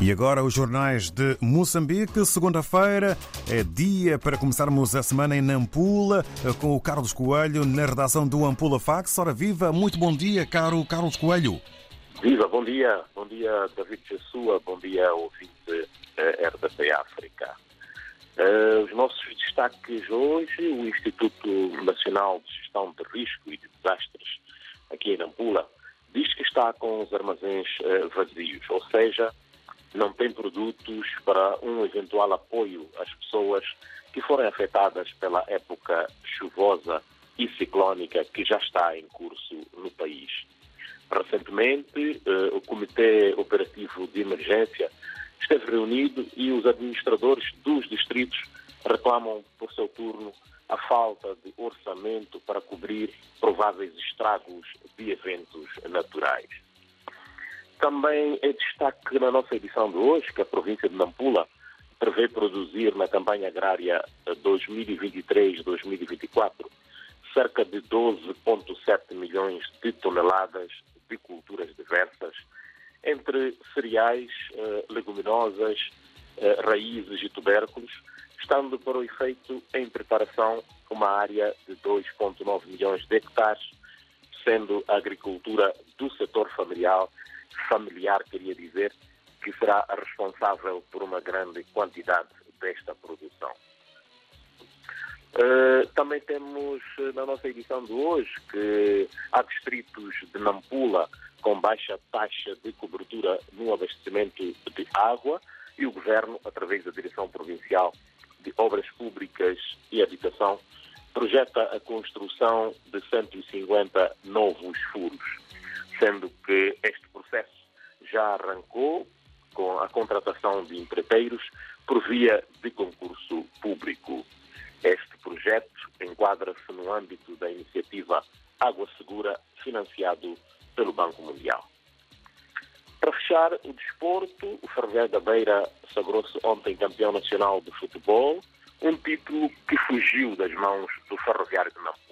E agora os jornais de Moçambique. Segunda-feira é dia para começarmos a semana em Nampula com o Carlos Coelho na redação do Ampula Fax. Ora viva, muito bom dia, caro Carlos Coelho. Viva, bom dia. Bom dia, David Jessua. Bom dia, ouvinte uh, RDP África. Uh, os nossos destaques hoje, o Instituto Nacional de Gestão de Risco e de Desastres aqui em Nampula diz que está com os armazéns uh, vazios, ou seja, não tem produtos para um eventual apoio às pessoas que forem afetadas pela época chuvosa e ciclónica que já está em curso no país. Recentemente, eh, o Comitê Operativo de Emergência esteve reunido e os administradores dos distritos reclamam, por seu turno, a falta de orçamento para cobrir prováveis estragos de eventos naturais. Também é destaque na nossa edição de hoje que a província de Nampula prevê produzir na campanha agrária 2023-2024 cerca de 12,7 milhões de toneladas de culturas diversas, entre cereais, eh, leguminosas, eh, raízes e tubérculos, estando para o efeito em preparação uma área de 2,9 milhões de hectares, sendo a agricultura do setor familiar familiar, queria dizer, que será responsável por uma grande quantidade desta produção. Uh, também temos eh, na nossa edição de hoje que há distritos de Nampula com baixa taxa de cobertura no abastecimento de água e o Governo, através da Direção Provincial de Obras Públicas e Habitação, projeta a construção de 150 novos furos, sendo que este já arrancou com a contratação de empreiteiros por via de concurso público. Este projeto enquadra-se no âmbito da iniciativa Água Segura, financiado pelo Banco Mundial. Para fechar o desporto, o Ferroviário da Beira sagrou-se ontem campeão nacional de futebol, um título que fugiu das mãos do Ferroviário de Nampula.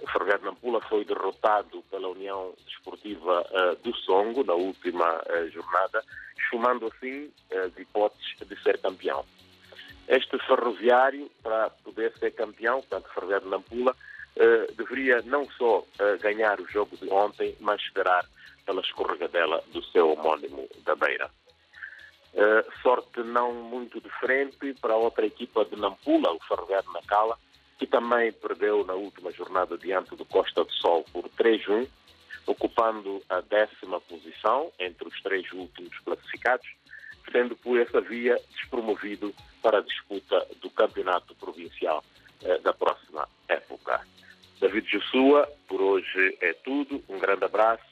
O Ferroviário de Nampula foi derrotado pela União Desportiva uh, do Songo na última uh, jornada, esfumando assim as hipóteses de ser campeão. Este ferroviário, para poder ser campeão, portanto, o Ferroviário de Nampula, uh, deveria não só ganhar o jogo de ontem, mas esperar pela escorregadela do seu homónimo da Beira. sorte não muito diferente para outra equipa de Nampula, o Ferroviário de Nacala, que também perdeu na última jornada diante do Costa do Sol por 3-1, ocupando a décima posição entre os três últimos classificados, sendo por essa via despromovido para a disputa do campeonato provincial eh, da próxima época. David Jossua, por hoje é tudo. Um grande abraço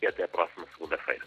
e até a próxima segunda-feira.